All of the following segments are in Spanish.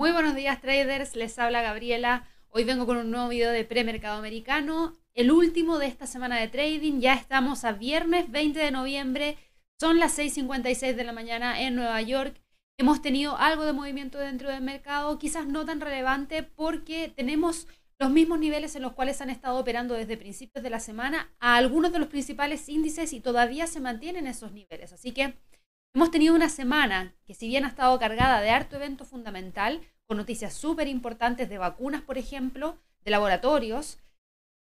Muy buenos días traders, les habla Gabriela. Hoy vengo con un nuevo video de premercado americano, el último de esta semana de trading. Ya estamos a viernes 20 de noviembre, son las 6.56 de la mañana en Nueva York. Hemos tenido algo de movimiento dentro del mercado, quizás no tan relevante porque tenemos los mismos niveles en los cuales han estado operando desde principios de la semana a algunos de los principales índices y todavía se mantienen esos niveles. Así que Hemos tenido una semana que si bien ha estado cargada de harto evento fundamental, con noticias súper importantes de vacunas, por ejemplo, de laboratorios,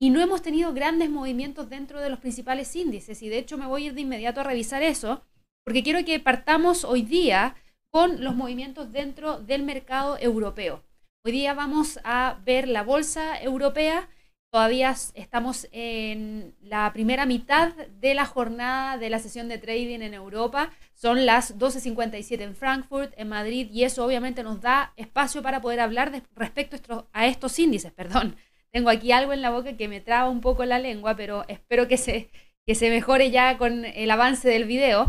y no hemos tenido grandes movimientos dentro de los principales índices. Y de hecho me voy a ir de inmediato a revisar eso, porque quiero que partamos hoy día con los movimientos dentro del mercado europeo. Hoy día vamos a ver la bolsa europea Todavía estamos en la primera mitad de la jornada de la sesión de trading en Europa. Son las 12.57 en Frankfurt, en Madrid, y eso obviamente nos da espacio para poder hablar respecto a estos índices. Perdón, tengo aquí algo en la boca que me traba un poco la lengua, pero espero que se, que se mejore ya con el avance del video.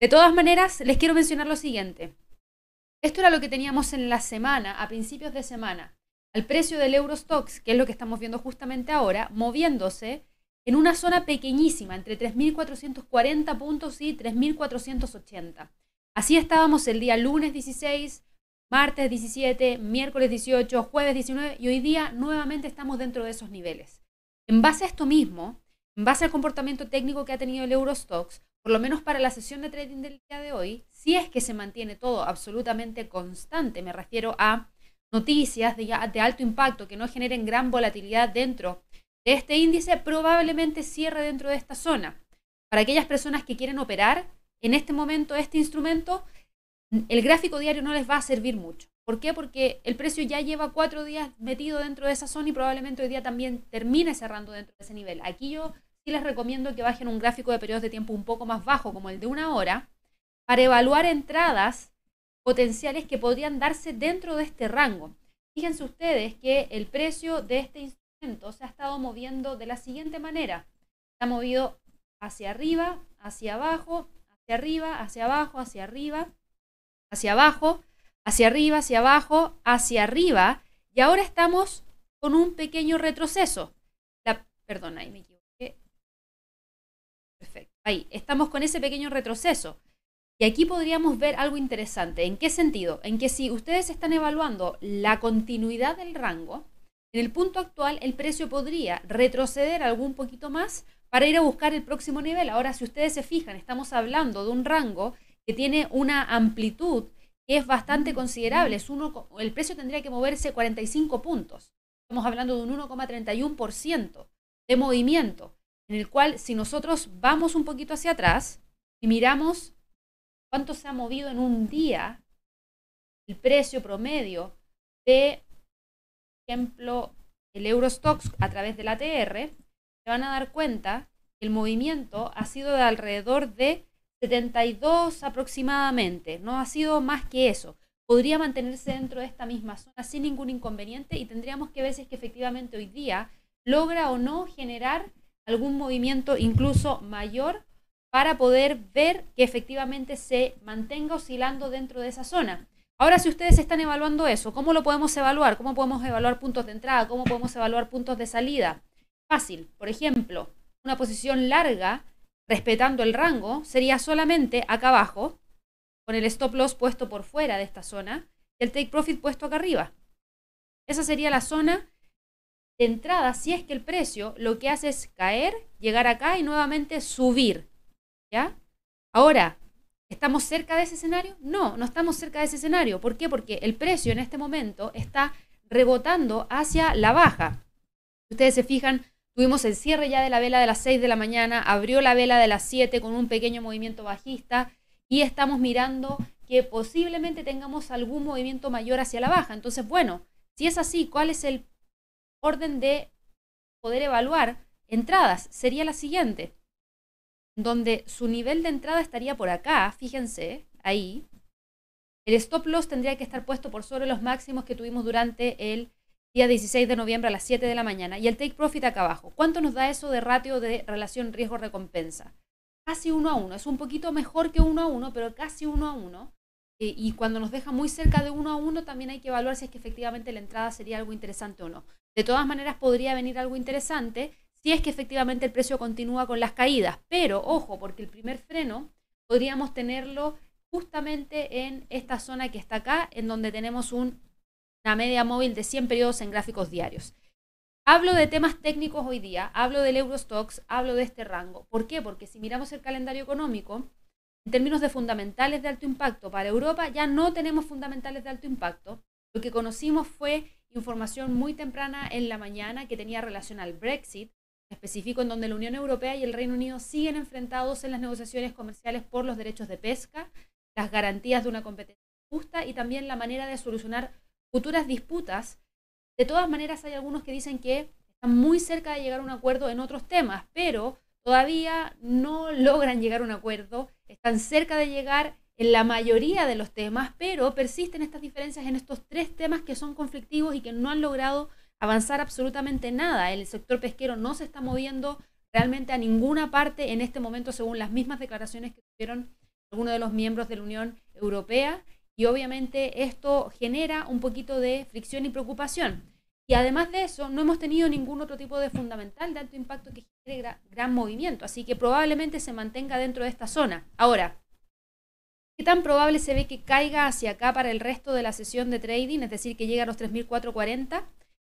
De todas maneras, les quiero mencionar lo siguiente. Esto era lo que teníamos en la semana, a principios de semana al precio del Eurostox, que es lo que estamos viendo justamente ahora, moviéndose en una zona pequeñísima, entre 3.440 puntos y 3.480. Así estábamos el día lunes 16, martes 17, miércoles 18, jueves 19 y hoy día nuevamente estamos dentro de esos niveles. En base a esto mismo, en base al comportamiento técnico que ha tenido el Eurostox, por lo menos para la sesión de trading del día de hoy, si es que se mantiene todo absolutamente constante, me refiero a noticias de, de alto impacto que no generen gran volatilidad dentro de este índice, probablemente cierre dentro de esta zona. Para aquellas personas que quieren operar en este momento este instrumento, el gráfico diario no les va a servir mucho. ¿Por qué? Porque el precio ya lleva cuatro días metido dentro de esa zona y probablemente hoy día también termine cerrando dentro de ese nivel. Aquí yo sí les recomiendo que bajen un gráfico de periodos de tiempo un poco más bajo, como el de una hora, para evaluar entradas potenciales que podrían darse dentro de este rango. Fíjense ustedes que el precio de este instrumento se ha estado moviendo de la siguiente manera. Se ha movido hacia arriba, hacia abajo, hacia arriba, hacia abajo, hacia arriba, hacia abajo, hacia arriba, hacia abajo, hacia arriba. Y ahora estamos con un pequeño retroceso. Perdón, ahí me equivoqué. Perfecto. Ahí, estamos con ese pequeño retroceso. Y aquí podríamos ver algo interesante. ¿En qué sentido? En que si ustedes están evaluando la continuidad del rango, en el punto actual el precio podría retroceder algún poquito más para ir a buscar el próximo nivel. Ahora, si ustedes se fijan, estamos hablando de un rango que tiene una amplitud que es bastante considerable. Es uno, el precio tendría que moverse 45 puntos. Estamos hablando de un 1,31% de movimiento, en el cual si nosotros vamos un poquito hacia atrás y miramos cuánto se ha movido en un día el precio promedio de, por ejemplo, el Eurostox a través del ATR, se van a dar cuenta que el movimiento ha sido de alrededor de 72 aproximadamente, no ha sido más que eso. Podría mantenerse dentro de esta misma zona sin ningún inconveniente y tendríamos que ver si es que efectivamente hoy día logra o no generar algún movimiento incluso mayor para poder ver que efectivamente se mantenga oscilando dentro de esa zona. Ahora, si ustedes están evaluando eso, ¿cómo lo podemos evaluar? ¿Cómo podemos evaluar puntos de entrada? ¿Cómo podemos evaluar puntos de salida? Fácil. Por ejemplo, una posición larga, respetando el rango, sería solamente acá abajo, con el stop loss puesto por fuera de esta zona, y el take profit puesto acá arriba. Esa sería la zona de entrada si es que el precio lo que hace es caer, llegar acá y nuevamente subir. ¿Ya? Ahora, ¿estamos cerca de ese escenario? No, no estamos cerca de ese escenario. ¿Por qué? Porque el precio en este momento está rebotando hacia la baja. Ustedes se fijan, tuvimos el cierre ya de la vela de las 6 de la mañana, abrió la vela de las 7 con un pequeño movimiento bajista y estamos mirando que posiblemente tengamos algún movimiento mayor hacia la baja. Entonces, bueno, si es así, ¿cuál es el orden de poder evaluar entradas? Sería la siguiente donde su nivel de entrada estaría por acá, fíjense, ahí. El stop loss tendría que estar puesto por sobre los máximos que tuvimos durante el día 16 de noviembre a las 7 de la mañana y el take profit acá abajo. ¿Cuánto nos da eso de ratio de relación riesgo-recompensa? Casi uno a uno. Es un poquito mejor que uno a uno, pero casi uno a uno. y cuando nos deja muy cerca de uno a uno, también hay que evaluar si es que efectivamente la entrada sería algo interesante o no. De todas maneras, podría venir algo interesante si es que efectivamente el precio continúa con las caídas. Pero ojo, porque el primer freno podríamos tenerlo justamente en esta zona que está acá, en donde tenemos una media móvil de 100 periodos en gráficos diarios. Hablo de temas técnicos hoy día, hablo del Eurostox, hablo de este rango. ¿Por qué? Porque si miramos el calendario económico, en términos de fundamentales de alto impacto para Europa, ya no tenemos fundamentales de alto impacto. Lo que conocimos fue información muy temprana en la mañana que tenía relación al Brexit, específico en donde la Unión Europea y el Reino Unido siguen enfrentados en las negociaciones comerciales por los derechos de pesca, las garantías de una competencia justa y también la manera de solucionar futuras disputas. De todas maneras, hay algunos que dicen que están muy cerca de llegar a un acuerdo en otros temas, pero todavía no logran llegar a un acuerdo, están cerca de llegar en la mayoría de los temas, pero persisten estas diferencias en estos tres temas que son conflictivos y que no han logrado avanzar absolutamente nada. El sector pesquero no se está moviendo realmente a ninguna parte en este momento, según las mismas declaraciones que tuvieron algunos de los miembros de la Unión Europea. Y obviamente esto genera un poquito de fricción y preocupación. Y además de eso, no hemos tenido ningún otro tipo de fundamental de alto impacto que genere gran movimiento. Así que probablemente se mantenga dentro de esta zona. Ahora, ¿Qué tan probable se ve que caiga hacia acá para el resto de la sesión de trading, es decir, que llegue a los 3.440?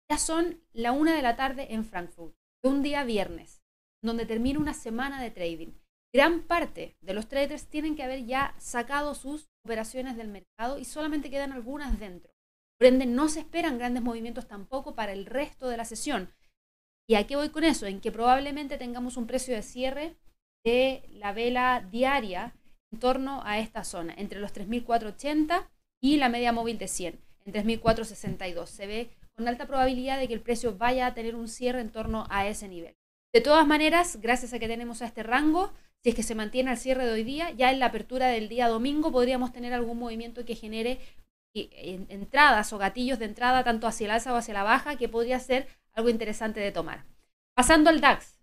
Ya son la una de la tarde en Frankfurt, un día viernes, donde termina una semana de trading. Gran parte de los traders tienen que haber ya sacado sus operaciones del mercado y solamente quedan algunas dentro. Por ende, no se esperan grandes movimientos tampoco para el resto de la sesión. ¿Y a qué voy con eso? En que probablemente tengamos un precio de cierre de la vela diaria en torno a esta zona, entre los 3.480 y la media móvil de 100, en 3.462. Se ve con alta probabilidad de que el precio vaya a tener un cierre en torno a ese nivel. De todas maneras, gracias a que tenemos a este rango, si es que se mantiene al cierre de hoy día, ya en la apertura del día domingo podríamos tener algún movimiento que genere eh, entradas o gatillos de entrada tanto hacia el alza o hacia la baja, que podría ser algo interesante de tomar. Pasando al DAX,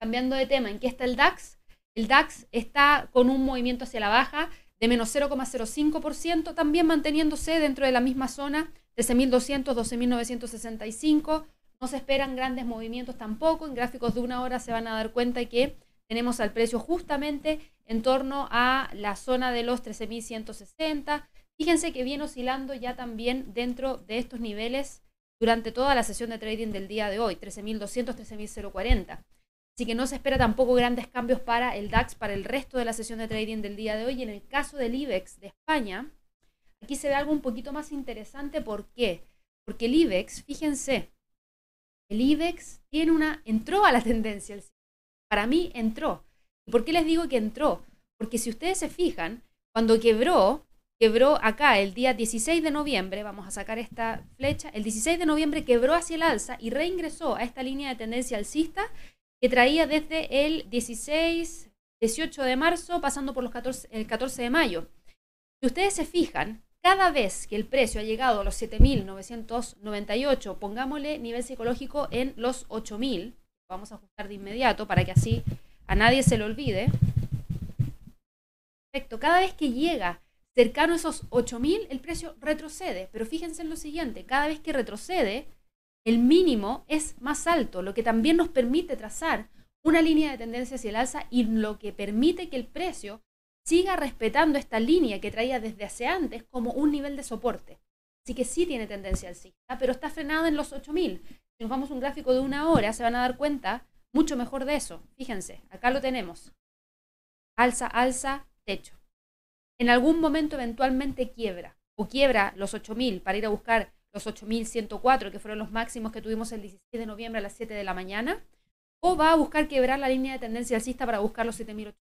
cambiando de tema, ¿en qué está el DAX? El DAX está con un movimiento hacia la baja de menos 0,05%, también manteniéndose dentro de la misma zona 13.200, 12.965. No se esperan grandes movimientos tampoco. En gráficos de una hora se van a dar cuenta que tenemos al precio justamente en torno a la zona de los 13.160. Fíjense que viene oscilando ya también dentro de estos niveles durante toda la sesión de trading del día de hoy, 13.200, 13.040. Así que no se espera tampoco grandes cambios para el DAX para el resto de la sesión de trading del día de hoy. Y en el caso del IBEX de España, Aquí se ve algo un poquito más interesante. ¿Por qué? Porque el IBEX, fíjense, el IBEX tiene una, entró a la tendencia. Para mí entró. ¿Y por qué les digo que entró? Porque si ustedes se fijan, cuando quebró, quebró acá el día 16 de noviembre, vamos a sacar esta flecha, el 16 de noviembre quebró hacia el alza y reingresó a esta línea de tendencia alcista que traía desde el 16, 18 de marzo, pasando por los 14, el 14 de mayo. Si ustedes se fijan, cada vez que el precio ha llegado a los 7.998, pongámosle nivel psicológico en los 8.000, vamos a ajustar de inmediato para que así a nadie se le olvide. Perfecto, cada vez que llega cercano a esos 8.000, el precio retrocede, pero fíjense en lo siguiente, cada vez que retrocede, el mínimo es más alto, lo que también nos permite trazar una línea de tendencia hacia el alza y lo que permite que el precio siga respetando esta línea que traía desde hace antes como un nivel de soporte. Así que sí tiene tendencia alcista, pero está frenada en los 8000. Si nos vamos a un gráfico de una hora, se van a dar cuenta mucho mejor de eso. Fíjense, acá lo tenemos. Alza, alza, techo. En algún momento eventualmente quiebra o quiebra los 8000 para ir a buscar los 8104, que fueron los máximos que tuvimos el 16 de noviembre a las 7 de la mañana, o va a buscar quebrar la línea de tendencia alcista para buscar los 7800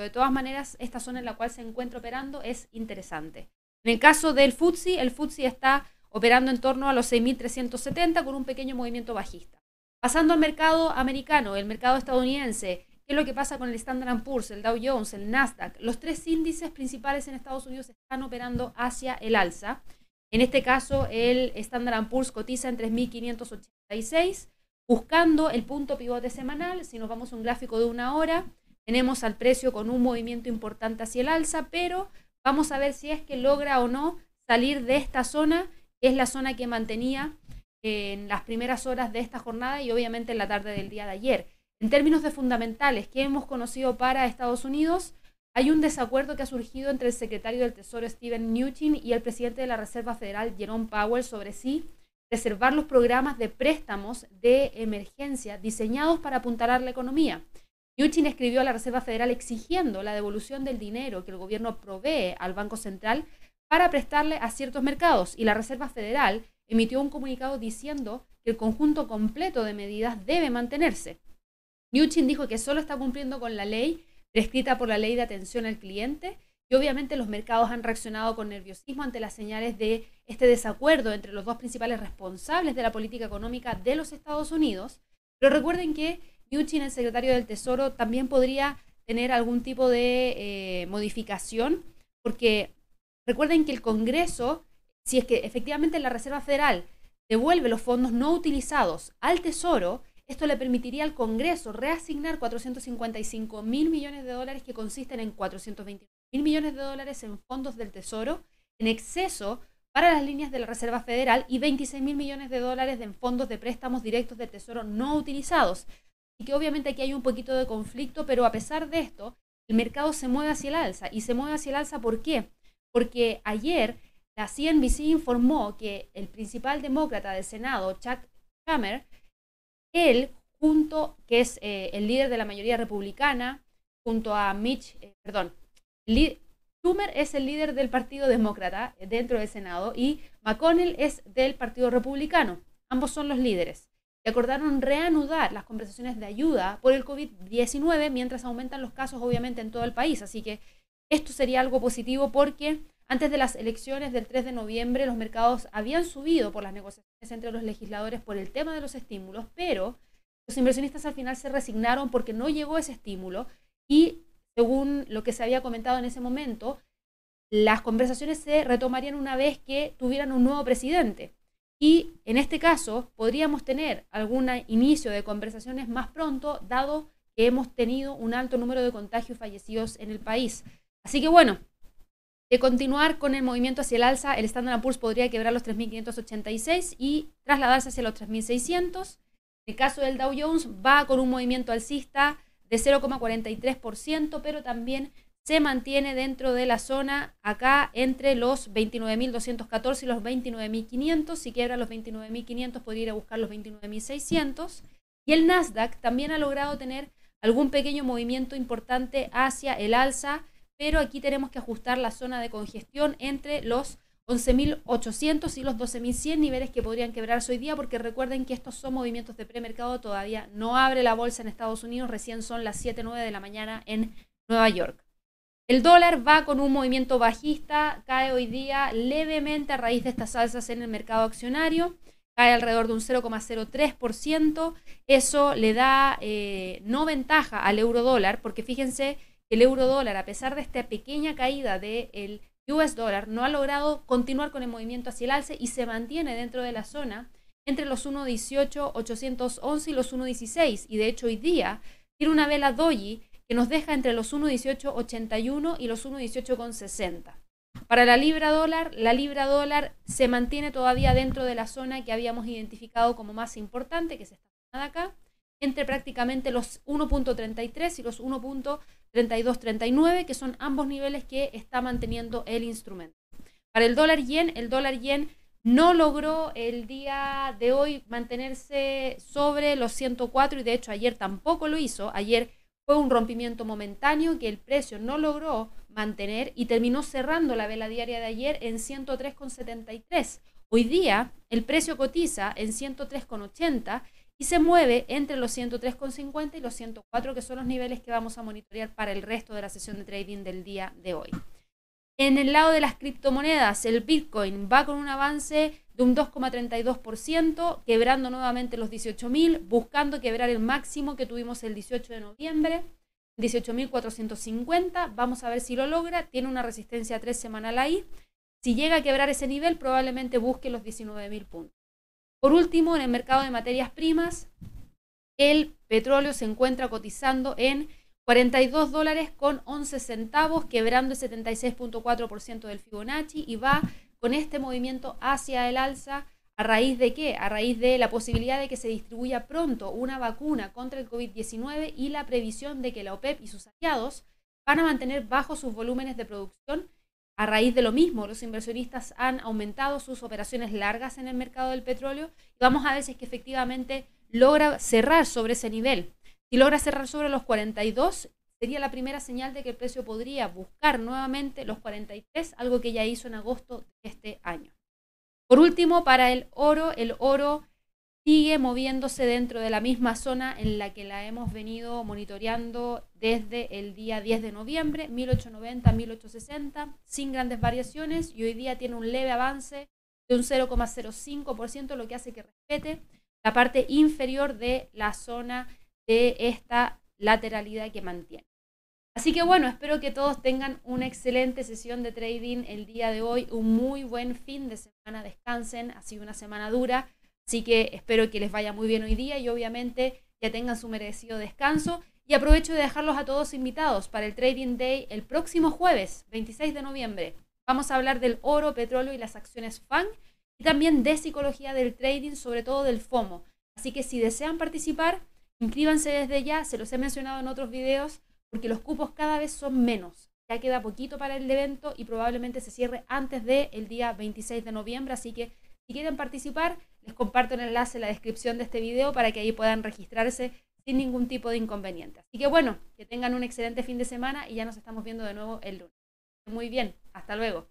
de todas maneras, esta zona en la cual se encuentra operando es interesante. En el caso del FTSE, el FTSE está operando en torno a los 6.370 con un pequeño movimiento bajista. Pasando al mercado americano, el mercado estadounidense, ¿qué es lo que pasa con el Standard Poor's, el Dow Jones, el Nasdaq? Los tres índices principales en Estados Unidos están operando hacia el alza. En este caso, el Standard Poor's cotiza en 3.586, buscando el punto pivote semanal. Si nos vamos a un gráfico de una hora, tenemos al precio con un movimiento importante hacia el alza, pero Vamos a ver si es que logra o no salir de esta zona, que es la zona que mantenía en las primeras horas de esta jornada y obviamente en la tarde del día de ayer. En términos de fundamentales que hemos conocido para Estados Unidos, hay un desacuerdo que ha surgido entre el secretario del Tesoro Steven Mnuchin y el presidente de la Reserva Federal Jerome Powell sobre si reservar los programas de préstamos de emergencia diseñados para apuntalar la economía. Mnuchin escribió a la Reserva Federal exigiendo la devolución del dinero que el gobierno provee al Banco Central para prestarle a ciertos mercados y la Reserva Federal emitió un comunicado diciendo que el conjunto completo de medidas debe mantenerse. Mnuchin dijo que solo está cumpliendo con la ley prescrita por la ley de atención al cliente y obviamente los mercados han reaccionado con nerviosismo ante las señales de este desacuerdo entre los dos principales responsables de la política económica de los Estados Unidos. Pero recuerden que Mnuchin, el secretario del Tesoro, también podría tener algún tipo de eh, modificación, porque recuerden que el Congreso, si es que efectivamente la Reserva Federal devuelve los fondos no utilizados al Tesoro, esto le permitiría al Congreso reasignar 455 mil millones de dólares que consisten en 420 mil millones de dólares en fondos del Tesoro en exceso para las líneas de la Reserva Federal y 26 mil millones de dólares en fondos de préstamos directos del Tesoro no utilizados. Y que obviamente aquí hay un poquito de conflicto, pero a pesar de esto, el mercado se mueve hacia el alza. ¿Y se mueve hacia el alza por qué? Porque ayer la CNBC informó que el principal demócrata del Senado, Chuck Schumer, él, junto, que es eh, el líder de la mayoría republicana, junto a Mitch, eh, perdón, Schumer es el líder del Partido Demócrata dentro del Senado y McConnell es del Partido Republicano. Ambos son los líderes. Y acordaron reanudar las conversaciones de ayuda por el COVID-19 mientras aumentan los casos, obviamente, en todo el país. Así que esto sería algo positivo porque antes de las elecciones del 3 de noviembre los mercados habían subido por las negociaciones entre los legisladores por el tema de los estímulos, pero los inversionistas al final se resignaron porque no llegó ese estímulo y según lo que se había comentado en ese momento, las conversaciones se retomarían una vez que tuvieran un nuevo presidente. Y en este caso podríamos tener algún inicio de conversaciones más pronto, dado que hemos tenido un alto número de contagios fallecidos en el país. Así que bueno, de continuar con el movimiento hacia el alza, el Standard Poor's podría quebrar los 3.586 y trasladarse hacia los 3.600. El caso del Dow Jones va con un movimiento alcista de 0,43%, pero también se mantiene dentro de la zona acá entre los 29.214 y los 29.500. Si quiebra los 29.500 podría ir a buscar los 29.600. Y el Nasdaq también ha logrado tener algún pequeño movimiento importante hacia el alza pero aquí tenemos que ajustar la zona de congestión entre los 11.800 y los 12.100 niveles que podrían quebrarse hoy día, porque recuerden que estos son movimientos de premercado, todavía no abre la bolsa en Estados Unidos, recién son las 7.9 de la mañana en Nueva York. El dólar va con un movimiento bajista, cae hoy día levemente a raíz de estas alzas en el mercado accionario, cae alrededor de un 0,03%, eso le da eh, no ventaja al euro dólar, porque fíjense el euro dólar, a pesar de esta pequeña caída del US dólar, no ha logrado continuar con el movimiento hacia el alce y se mantiene dentro de la zona entre los 1.18.811 y los 1.16. Y de hecho hoy día tiene una vela doji que nos deja entre los 1.18.81 y los 1.18.60. Para la libra dólar, la libra dólar se mantiene todavía dentro de la zona que habíamos identificado como más importante, que es esta zona de acá, entre prácticamente los 1.33 y los 1.3239, que son ambos niveles que está manteniendo el instrumento. Para el dólar yen, el dólar yen no logró el día de hoy mantenerse sobre los 104 y de hecho ayer tampoco lo hizo. Ayer fue un rompimiento momentáneo que el precio no logró mantener y terminó cerrando la vela diaria de ayer en 103,73. Hoy día el precio cotiza en 103,80 y se mueve entre los 103,50 y los 104, que son los niveles que vamos a monitorear para el resto de la sesión de trading del día de hoy. En el lado de las criptomonedas, el Bitcoin va con un avance de un 2,32%, quebrando nuevamente los 18.000, buscando quebrar el máximo que tuvimos el 18 de noviembre, 18.450. Vamos a ver si lo logra. Tiene una resistencia tres semanal ahí. Si llega a quebrar ese nivel, probablemente busque los 19.000 puntos. Por último, en el mercado de materias primas, el petróleo se encuentra cotizando en 42 dólares con 11 centavos, quebrando el 76.4% del Fibonacci y va con este movimiento hacia el alza. ¿A raíz de qué? A raíz de la posibilidad de que se distribuya pronto una vacuna contra el COVID-19 y la previsión de que la OPEP y sus aliados van a mantener bajos sus volúmenes de producción. A raíz de lo mismo, los inversionistas han aumentado sus operaciones largas en el mercado del petróleo y vamos a ver si es que efectivamente logra cerrar sobre ese nivel. Si logra cerrar sobre los 42, sería la primera señal de que el precio podría buscar nuevamente los 43, algo que ya hizo en agosto de este año. Por último, para el oro, el oro sigue moviéndose dentro de la misma zona en la que la hemos venido monitoreando desde el día 10 de noviembre, 1890-1860, sin grandes variaciones y hoy día tiene un leve avance de un 0,05%, lo que hace que respete la parte inferior de la zona de esta lateralidad que mantiene. Así que bueno, espero que todos tengan una excelente sesión de trading el día de hoy, un muy buen fin de semana, descansen, ha sido una semana dura, así que espero que les vaya muy bien hoy día y obviamente ya tengan su merecido descanso. Y aprovecho de dejarlos a todos invitados para el Trading Day el próximo jueves, 26 de noviembre. Vamos a hablar del oro, petróleo y las acciones FAN y también de psicología del trading, sobre todo del FOMO. Así que si desean participar, inscríbanse desde ya, se los he mencionado en otros videos, porque los cupos cada vez son menos. Ya queda poquito para el evento y probablemente se cierre antes del día 26 de noviembre, así que si quieren participar, les comparto el enlace en la descripción de este video para que ahí puedan registrarse sin ningún tipo de inconveniente. Así que bueno, que tengan un excelente fin de semana y ya nos estamos viendo de nuevo el lunes. Muy bien, hasta luego.